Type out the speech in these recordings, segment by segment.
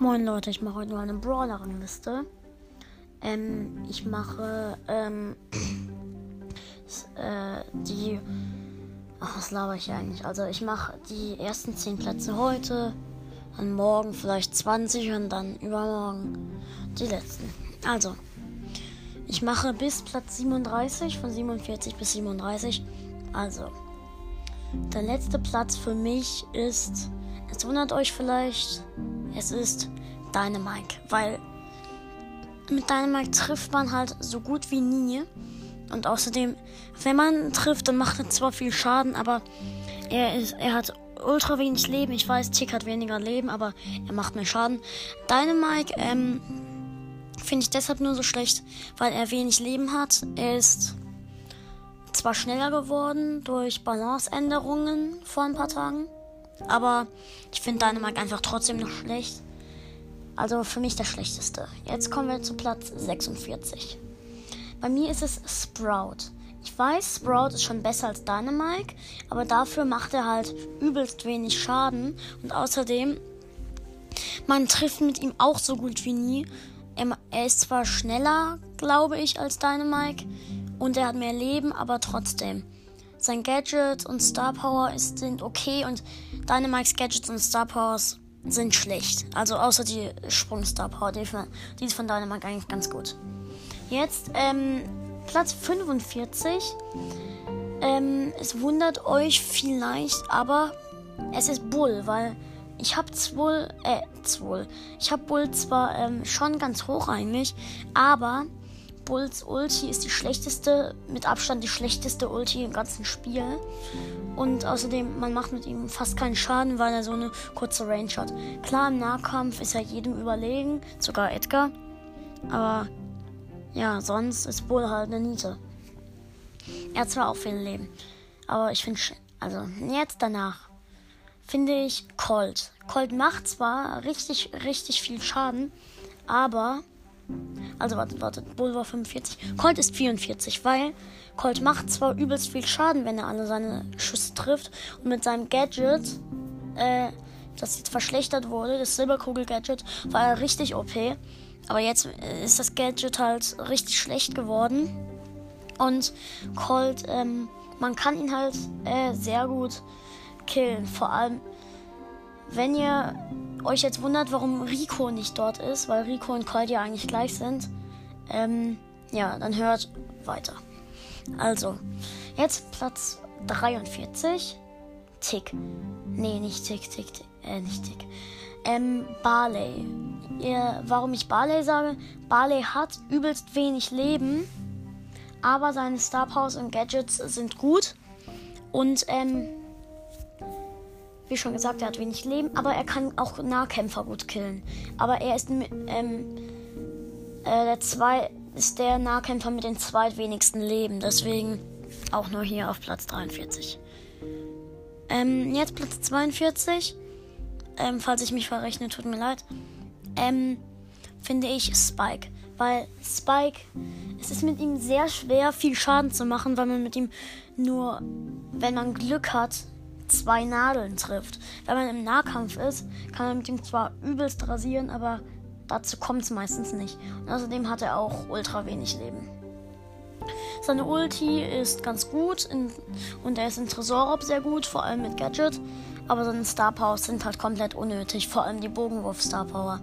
Moin Leute, ich mache heute nur eine Brawler-Rangliste. Ähm, ich mache ähm, äh, die. Ach, was laber ich eigentlich? Also ich mache die ersten 10 Plätze heute, dann morgen vielleicht 20 und dann übermorgen die letzten. Also, ich mache bis Platz 37, von 47 bis 37. Also, der letzte Platz für mich ist, es wundert euch vielleicht, es ist Dynamike, weil mit Dynamike trifft man halt so gut wie nie. Und außerdem, wenn man trifft, dann macht er zwar viel Schaden, aber er, ist, er hat ultra wenig Leben. Ich weiß, Tick hat weniger Leben, aber er macht mehr Schaden. Dynamike, ähm, finde ich deshalb nur so schlecht, weil er wenig Leben hat. Er ist zwar schneller geworden durch Balanceänderungen vor ein paar Tagen, aber ich finde Dynamite einfach trotzdem noch schlecht. Also für mich der schlechteste. Jetzt kommen wir zu Platz 46. Bei mir ist es Sprout. Ich weiß, Sprout ist schon besser als Dynamite, aber dafür macht er halt übelst wenig Schaden. Und außerdem, man trifft mit ihm auch so gut wie nie. Er, er ist zwar schneller, glaube ich, als Dynamite und er hat mehr Leben, aber trotzdem. Sein Gadget und Star Power sind okay und Dynamikes Gadgets und Star Powers sind schlecht. Also außer die Sprung-Star Power, die, die ist von Dynamite eigentlich ganz gut. Jetzt ähm, Platz 45. Ähm, es wundert euch vielleicht, aber es ist Bull, weil ich habe Bull, äh, Bull. Ich habe Bull zwar ähm, schon ganz hoch eigentlich, aber Bulls Ulti ist die schlechteste, mit Abstand die schlechteste Ulti im ganzen Spiel. Und außerdem, man macht mit ihm fast keinen Schaden, weil er so eine kurze Range hat. Klar, im Nahkampf ist er jedem überlegen, sogar Edgar. Aber ja, sonst ist Bull halt eine Niete. Er hat zwar auch viel Leben, aber ich finde, also jetzt danach finde ich Colt. Colt macht zwar richtig, richtig viel Schaden, aber also warte, warte, Bull war 45. Colt ist 44, weil Colt macht zwar übelst viel Schaden, wenn er alle seine Schüsse trifft. Und mit seinem Gadget, äh, das jetzt verschlechtert wurde, das Silberkugel-Gadget, war er richtig OP. Aber jetzt ist das Gadget halt richtig schlecht geworden. Und Colt, ähm, man kann ihn halt äh, sehr gut killen. Vor allem, wenn ihr euch jetzt wundert, warum Rico nicht dort ist, weil Rico und Colt ja eigentlich gleich sind, ähm, ja, dann hört weiter. Also, jetzt Platz 43. Tick. Nee, nicht Tick, Tick, Tick. Äh, nicht Tick. Ähm, Barley. Ihr, warum ich Barley sage? Barley hat übelst wenig Leben, aber seine Star Powers und Gadgets sind gut. Und, ähm, wie schon gesagt, er hat wenig Leben, aber er kann auch Nahkämpfer gut killen. Aber er ist ähm, äh, der zwei ist der Nahkämpfer mit den zweitwenigsten Leben, deswegen auch nur hier auf Platz 43. Ähm, jetzt Platz 42. Ähm, falls ich mich verrechne, tut mir leid. Ähm, finde ich Spike. Weil Spike, es ist mit ihm sehr schwer, viel Schaden zu machen, weil man mit ihm nur, wenn man Glück hat, zwei Nadeln trifft. Wenn man im Nahkampf ist, kann man mit ihm zwar übelst rasieren, aber dazu kommt es meistens nicht. Und außerdem hat er auch ultra wenig Leben. Seine Ulti ist ganz gut in, und er ist in Tresorraub sehr gut, vor allem mit Gadget. Aber seine Star Powers sind halt komplett unnötig, vor allem die Bogenwurf Star Power.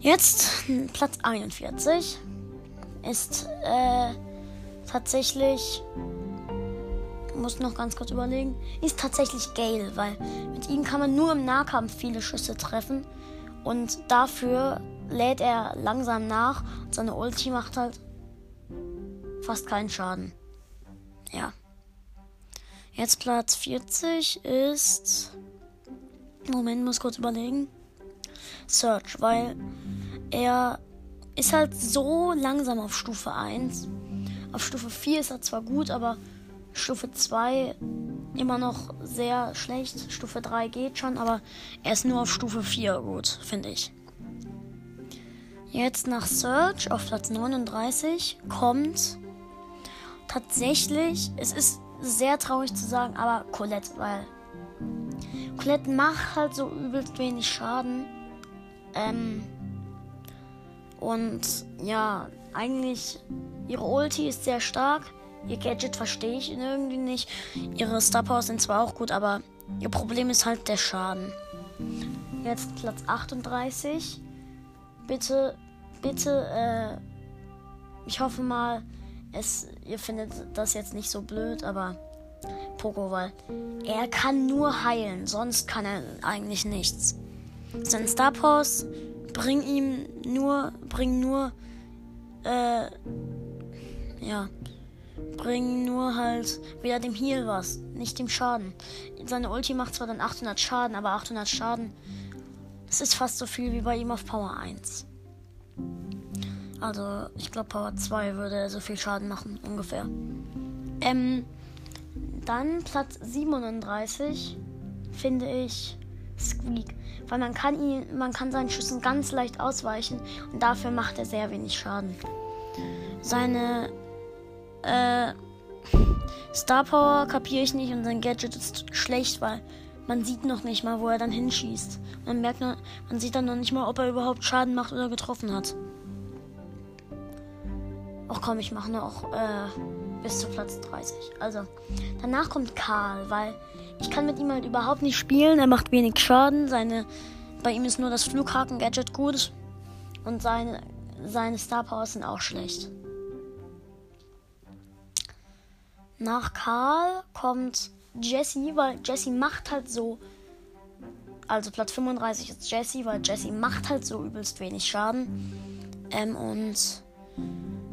Jetzt Platz 41 ist äh, tatsächlich muss noch ganz kurz überlegen, ist tatsächlich Gale, weil mit ihm kann man nur im Nahkampf viele Schüsse treffen und dafür lädt er langsam nach und seine Ulti macht halt fast keinen Schaden. Ja. Jetzt Platz 40 ist. Moment, muss kurz überlegen. Search, weil er ist halt so langsam auf Stufe 1. Auf Stufe 4 ist er zwar gut, aber Stufe 2 immer noch sehr schlecht. Stufe 3 geht schon, aber er ist nur auf Stufe 4 gut, finde ich. Jetzt nach Search auf Platz 39 kommt tatsächlich, es ist sehr traurig zu sagen, aber Colette, weil Colette macht halt so übelst wenig Schaden. Ähm, und ja, eigentlich ihre Ulti ist sehr stark. Ihr Gadget verstehe ich irgendwie nicht. Ihre Star Powers sind zwar auch gut, aber ihr Problem ist halt der Schaden. Jetzt Platz 38. Bitte, bitte, äh, ich hoffe mal, es, ihr findet das jetzt nicht so blöd, aber Poco, weil er kann nur heilen, sonst kann er eigentlich nichts. Sein Star Powers bringen ihm nur, bringen nur, äh, ja, bringen nur halt wieder dem Heal was, nicht dem Schaden. Seine Ulti macht zwar dann 800 Schaden, aber 800 Schaden, das ist fast so viel wie bei ihm auf Power 1. Also, ich glaube, Power 2 würde so viel Schaden machen, ungefähr. Ähm, dann Platz 37 finde ich Squeak. Weil man kann ihn, man kann seinen Schüssen ganz leicht ausweichen und dafür macht er sehr wenig Schaden. Seine äh, Star Power kapiere ich nicht und sein Gadget ist schlecht, weil man sieht noch nicht mal, wo er dann hinschießt. Man merkt nur, man sieht dann noch nicht mal, ob er überhaupt Schaden macht oder getroffen hat. Ach komm, ich mache noch äh, bis zu Platz 30. Also, danach kommt Karl, weil ich kann mit ihm halt überhaupt nicht spielen. Er macht wenig Schaden. Seine, bei ihm ist nur das Flughaken-Gadget gut. Und seine, seine Star Powers sind auch schlecht. Nach Karl kommt Jesse, weil Jesse macht halt so. Also Platz 35 ist Jesse, weil Jesse macht halt so übelst wenig Schaden. Ähm, und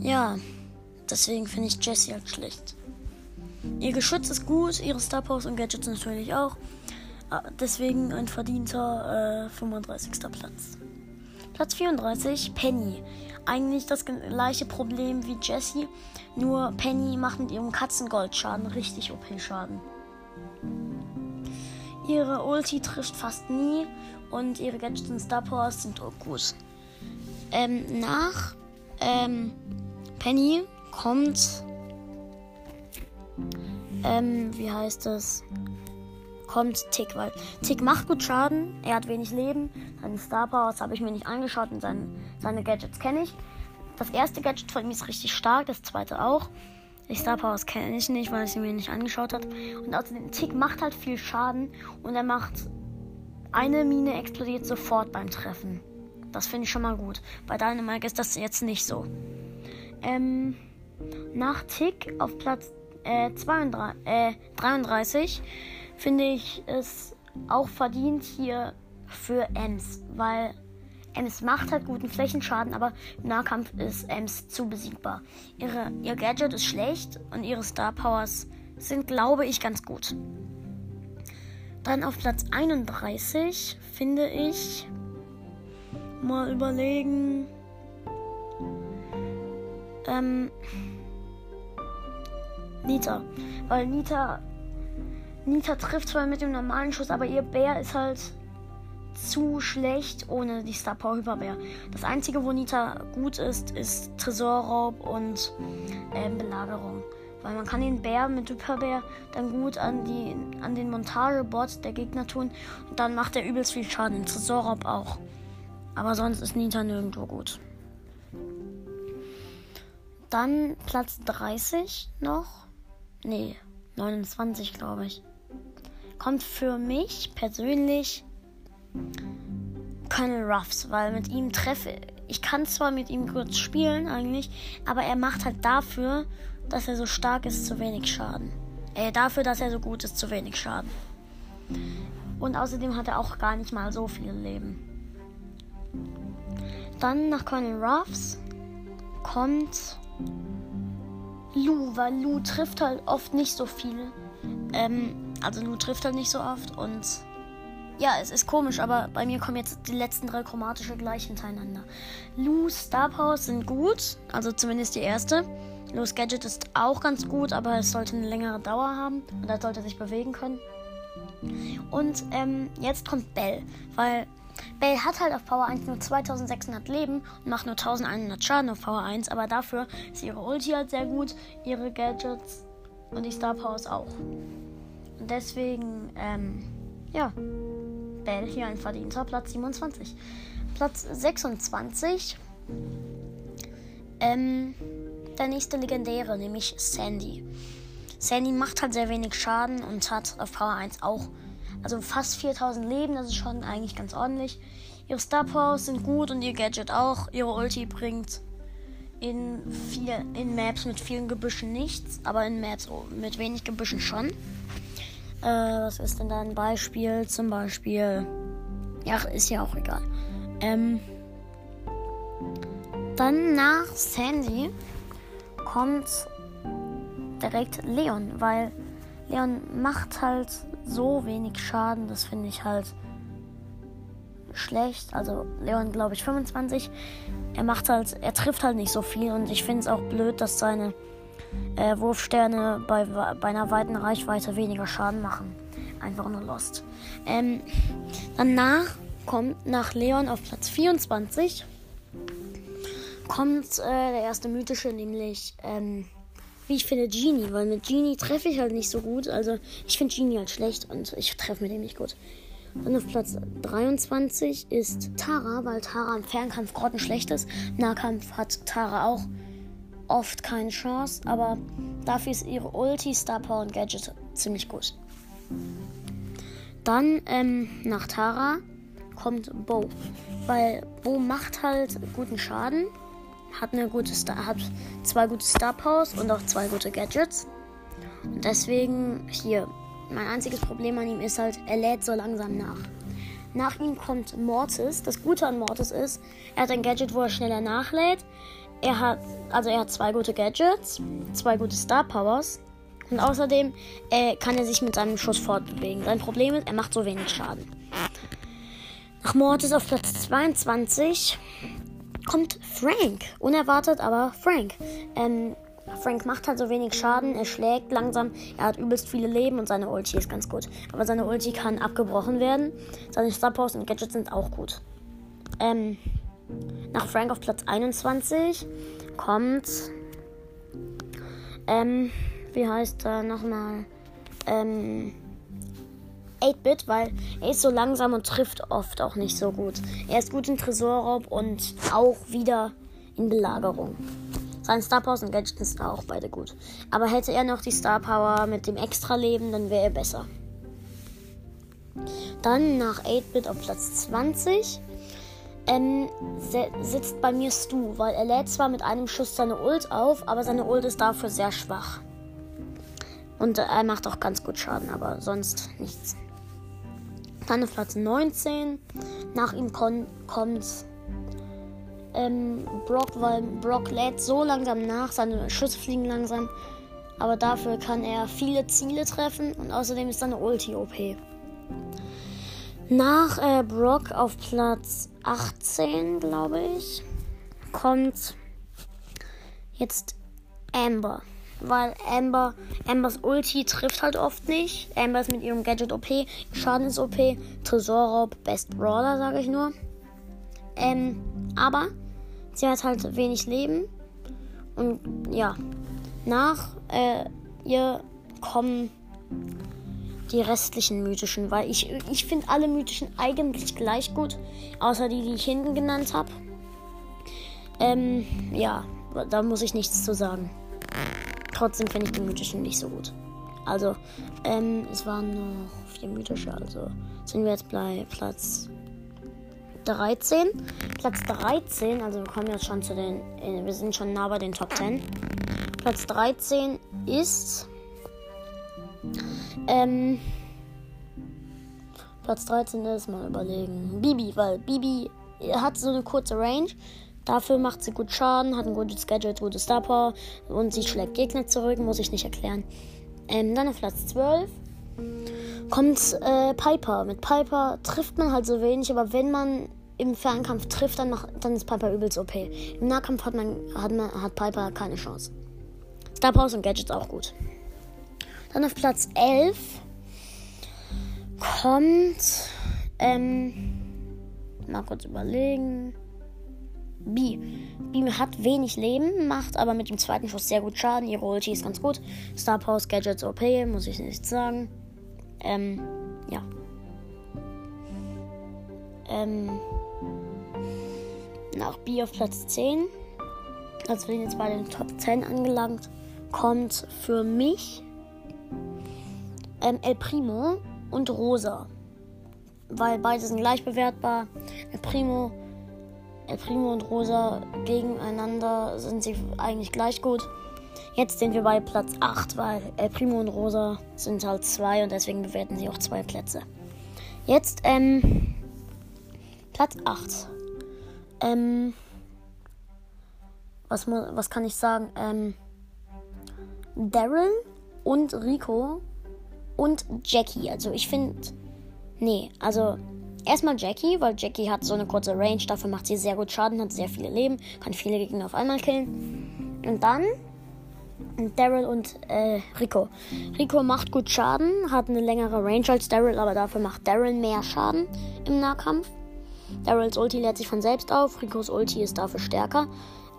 ja, deswegen finde ich Jesse halt schlecht. Ihr Geschütz ist gut, ihre Star Powers und Gadgets natürlich auch. Ah, deswegen ein verdienter äh, 35. Platz. Platz 34, Penny. Eigentlich das gleiche Problem wie Jessie, nur Penny macht mit ihrem Katzengoldschaden richtig OP-Schaden. Ihre Ulti trifft fast nie und ihre Gadgets und Star Powers sind gut. Ähm, nach ähm, Penny kommt ähm, wie heißt es? Kommt Tick, weil Tick macht gut Schaden, er hat wenig Leben, seine Star Powers habe ich mir nicht angeschaut und seine, seine Gadgets kenne ich. Das erste Gadget von ihm ist richtig stark, das zweite auch. Die Star Powers kenne ich nicht, weil ich sie mir nicht angeschaut habe. Und außerdem, Tick macht halt viel Schaden und er macht. Eine Mine explodiert sofort beim Treffen. Das finde ich schon mal gut. Bei Dynamite ist das jetzt nicht so. Ähm, nach Tick auf Platz äh, 32, äh, 33 finde ich es auch verdient hier für Ems, weil Ems macht halt guten Flächenschaden, aber im Nahkampf ist Ems zu besiegbar. Ihre, ihr Gadget ist schlecht und ihre Star Powers sind, glaube ich, ganz gut. Dann auf Platz 31 finde ich mal überlegen. Ähm, Nita. Weil Nita. Nita trifft zwar mit dem normalen Schuss, aber ihr Bär ist halt zu schlecht ohne die Star Power Hyperbär. Das einzige, wo Nita gut ist, ist Tresorraub und äh, Belagerung. Weil man kann den Bär mit Hyperbär dann gut an, die, an den Montagebot der Gegner tun und dann macht er übelst viel Schaden. Tresorraub auch. Aber sonst ist Nita nirgendwo gut. Dann Platz 30 noch. Nee, 29 glaube ich. Kommt für mich persönlich Colonel Ruffs, weil mit ihm treffe ich kann zwar mit ihm kurz spielen eigentlich, aber er macht halt dafür, dass er so stark ist, zu wenig Schaden. Äh, dafür, dass er so gut ist, zu wenig Schaden. Und außerdem hat er auch gar nicht mal so viel Leben. Dann nach Colonel Ruffs kommt Lu, weil Lu trifft halt oft nicht so viel. Ähm, also Lu trifft halt nicht so oft und ja, es ist komisch, aber bei mir kommen jetzt die letzten drei chromatische gleich hintereinander. Lu's Star Powers sind gut, also zumindest die erste. Lu's Gadget ist auch ganz gut, aber es sollte eine längere Dauer haben und er sollte sich bewegen können. Und ähm, jetzt kommt Bell, weil Bell hat halt auf Power 1 nur 2600 Leben und macht nur 1100 Schaden auf Power 1, aber dafür ist ihre Ulti halt sehr gut, ihre Gadgets und die Star Powers auch. Deswegen, ähm, ja, Bell hier ein verdienter Platz 27. Platz 26. Ähm, der nächste Legendäre, nämlich Sandy. Sandy macht halt sehr wenig Schaden und hat auf Power 1 auch, also fast 4000 Leben, das ist schon eigentlich ganz ordentlich. Ihre Star Powers sind gut und ihr Gadget auch. Ihre Ulti bringt in, viel, in Maps mit vielen Gebüschen nichts, aber in Maps mit wenig Gebüschen schon. Äh, was ist denn da ein Beispiel? Zum Beispiel. Ja, ist ja auch egal. Ähm, dann nach Sandy kommt direkt Leon, weil Leon macht halt so wenig Schaden, das finde ich halt schlecht. Also Leon, glaube ich, 25. Er macht halt, er trifft halt nicht so viel und ich finde es auch blöd, dass seine äh, Wurfsterne bei, bei einer weiten Reichweite weniger Schaden machen. Einfach nur Lost. Ähm, danach kommt nach Leon auf Platz 24 kommt äh, der erste mythische, nämlich ähm, wie ich finde Genie, weil mit Genie treffe ich halt nicht so gut. Also ich finde Genie halt schlecht und ich treffe mit ihm nicht gut. Dann auf Platz 23 ist Tara, weil Tara im Fernkampf grottenschlecht ist. Nahkampf hat Tara auch oft keine Chance, aber dafür ist ihre Ulti, Star Power und Gadget ziemlich gut. Dann ähm, nach Tara kommt Bo, weil Bo macht halt guten Schaden, hat eine gute Star, hat zwei gute Star Powers und auch zwei gute Gadgets. Und deswegen hier mein einziges Problem an ihm ist halt, er lädt so langsam nach. Nach ihm kommt Mortis. Das Gute an Mortis ist, er hat ein Gadget, wo er schneller nachlädt. Er hat, also er hat zwei gute Gadgets, zwei gute Star Powers. Und außerdem äh, kann er sich mit seinem Schuss fortbewegen. Sein Problem ist, er macht so wenig Schaden. Nach Mortis auf Platz 22 kommt Frank. Unerwartet, aber Frank. Ähm, Frank macht halt so wenig Schaden, er schlägt langsam, er hat übelst viele Leben und seine Ulti ist ganz gut. Aber seine Ulti kann abgebrochen werden. Seine Star Powers und Gadgets sind auch gut. Ähm, nach Frank auf Platz 21 kommt. Ähm, wie heißt er nochmal? Ähm. 8-Bit, weil er ist so langsam und trifft oft auch nicht so gut. Er ist gut in Tresorraub und auch wieder in Belagerung. Seine Star Powers und Gadgets sind auch beide gut. Aber hätte er noch die Star Power mit dem Extra-Leben, dann wäre er besser. Dann nach 8-Bit auf Platz 20 ähm, sitzt bei mir Stu, weil er lädt zwar mit einem Schuss seine Ult auf, aber seine Ult ist dafür sehr schwach. Und er macht auch ganz gut Schaden, aber sonst nichts. Dann auf Platz 19. Nach ihm kommt ähm, Brock, weil Brock lädt so langsam nach, seine Schüsse fliegen langsam. Aber dafür kann er viele Ziele treffen und außerdem ist seine Ulti OP. Nach äh, Brock auf Platz 18, glaube ich, kommt jetzt Amber. Weil Amber, Ambers Ulti trifft halt oft nicht. Amber ist mit ihrem Gadget OP, Schaden ist OP, Tresorraub, Best Brawler, sage ich nur. Ähm, aber sie hat halt wenig Leben. Und ja, nach äh, ihr kommen die restlichen mythischen, weil ich, ich finde alle mythischen eigentlich gleich gut, außer die, die ich hinten genannt habe. Ähm, ja, da muss ich nichts zu sagen. Trotzdem finde ich die mythischen nicht so gut. Also, ähm, es waren noch vier mythische, also sind wir jetzt bei Platz 13. Platz 13, also wir kommen jetzt schon zu den, äh, wir sind schon nah bei den Top 10. Platz 13 ist, ähm, Platz 13 ist, mal überlegen, Bibi, weil Bibi hat so eine kurze Range. Dafür macht sie gut Schaden, hat ein gutes Gadget, gute Star Power und sie schlägt Gegner zurück, muss ich nicht erklären. Ähm, dann auf Platz 12 kommt äh, Piper. Mit Piper trifft man halt so wenig, aber wenn man im Fernkampf trifft, dann, macht, dann ist Piper übelst OP. Im Nahkampf hat, man, hat, man, hat Piper keine Chance. Star Powers und Gadgets auch gut. Dann auf Platz 11 kommt. Ähm, mal kurz überlegen. B. B hat wenig Leben, macht aber mit dem zweiten Schuss sehr gut Schaden. Ihre Ulti ist ganz gut. Star Powers, Gadgets OP, muss ich nicht sagen. Ähm, ja. ähm, nach B auf Platz 10. Also wir sind jetzt bei den Top 10 angelangt. Kommt für mich ähm, El Primo und Rosa. Weil beide sind gleich bewertbar. El Primo, El Primo und Rosa gegeneinander sind sie eigentlich gleich gut. Jetzt sind wir bei Platz 8, weil El Primo und Rosa sind halt zwei und deswegen bewerten sie auch zwei Plätze. Jetzt, ähm, Platz 8. Ähm, was, was kann ich sagen? Ähm, Daryl und Rico und Jackie. Also ich finde, nee, also erstmal Jackie, weil Jackie hat so eine kurze Range, dafür macht sie sehr gut Schaden, hat sehr viele Leben, kann viele Gegner auf einmal killen. Und dann Daryl und äh, Rico. Rico macht gut Schaden, hat eine längere Range als Daryl, aber dafür macht Daryl mehr Schaden im Nahkampf. Daryls Ulti lädt sich von selbst auf, Ricos Ulti ist dafür stärker.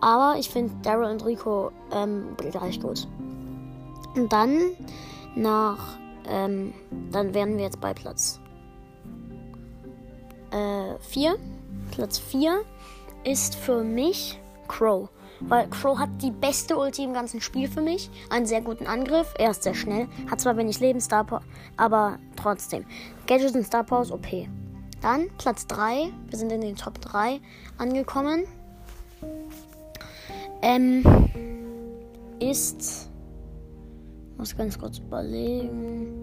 Aber ich finde Daryl und Rico ähm, gleich gut. Und dann nach, ähm, dann wären wir jetzt bei Platz 4. Äh, Platz 4 ist für mich Crow. Weil Crow hat die beste Ulti im ganzen Spiel für mich. Einen sehr guten Angriff. Er ist sehr schnell. Hat zwar wenig Leben, Star aber trotzdem. Gadgets und Star Power ist OP. Dann Platz 3. Wir sind in den Top 3 angekommen. Ähm, ist. Muss ganz kurz überlegen.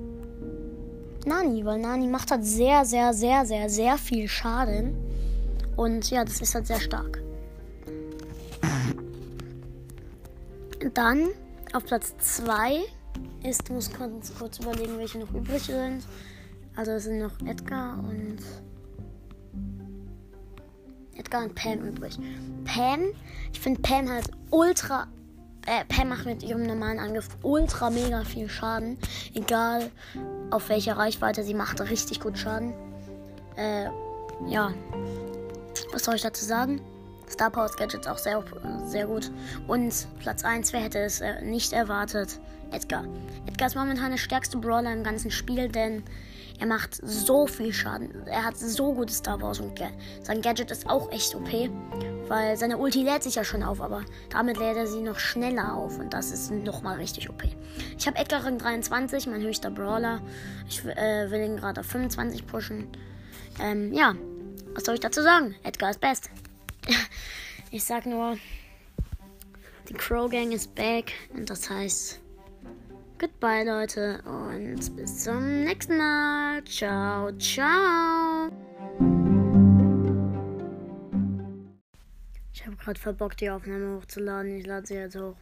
Nani, weil Nani macht halt sehr, sehr, sehr, sehr, sehr viel Schaden. Und ja, das ist halt sehr stark. Dann auf Platz 2 ist, muss ganz kurz überlegen, welche noch übrig sind. Also es sind noch Edgar und Edgar und Pam übrig. Pam, ich finde Pam halt ultra. Äh, Pam macht mit ihrem normalen Angriff ultra mega viel Schaden. Egal auf welcher Reichweite sie macht, richtig gut Schaden. Äh, ja. Was soll ich dazu sagen? Star Powers Gadgets auch sehr, sehr gut. Und Platz 1, wer hätte es äh, nicht erwartet? Edgar. Edgar ist momentan der stärkste Brawler im ganzen Spiel, denn er macht so viel Schaden. Er hat so gute Star Powers und sein Gadget ist auch echt OP, weil seine Ulti lädt sich ja schon auf, aber damit lädt er sie noch schneller auf und das ist nochmal richtig OP. Ich habe Edgar Ring 23, mein höchster Brawler. Ich äh, will ihn gerade auf 25 pushen. Ähm, ja, was soll ich dazu sagen? Edgar ist best. ich sag nur, die Crow Gang ist back und das heißt, goodbye Leute und bis zum nächsten Mal. Ciao, ciao. Ich habe gerade verbockt, die Aufnahme hochzuladen. Ich lade sie jetzt hoch.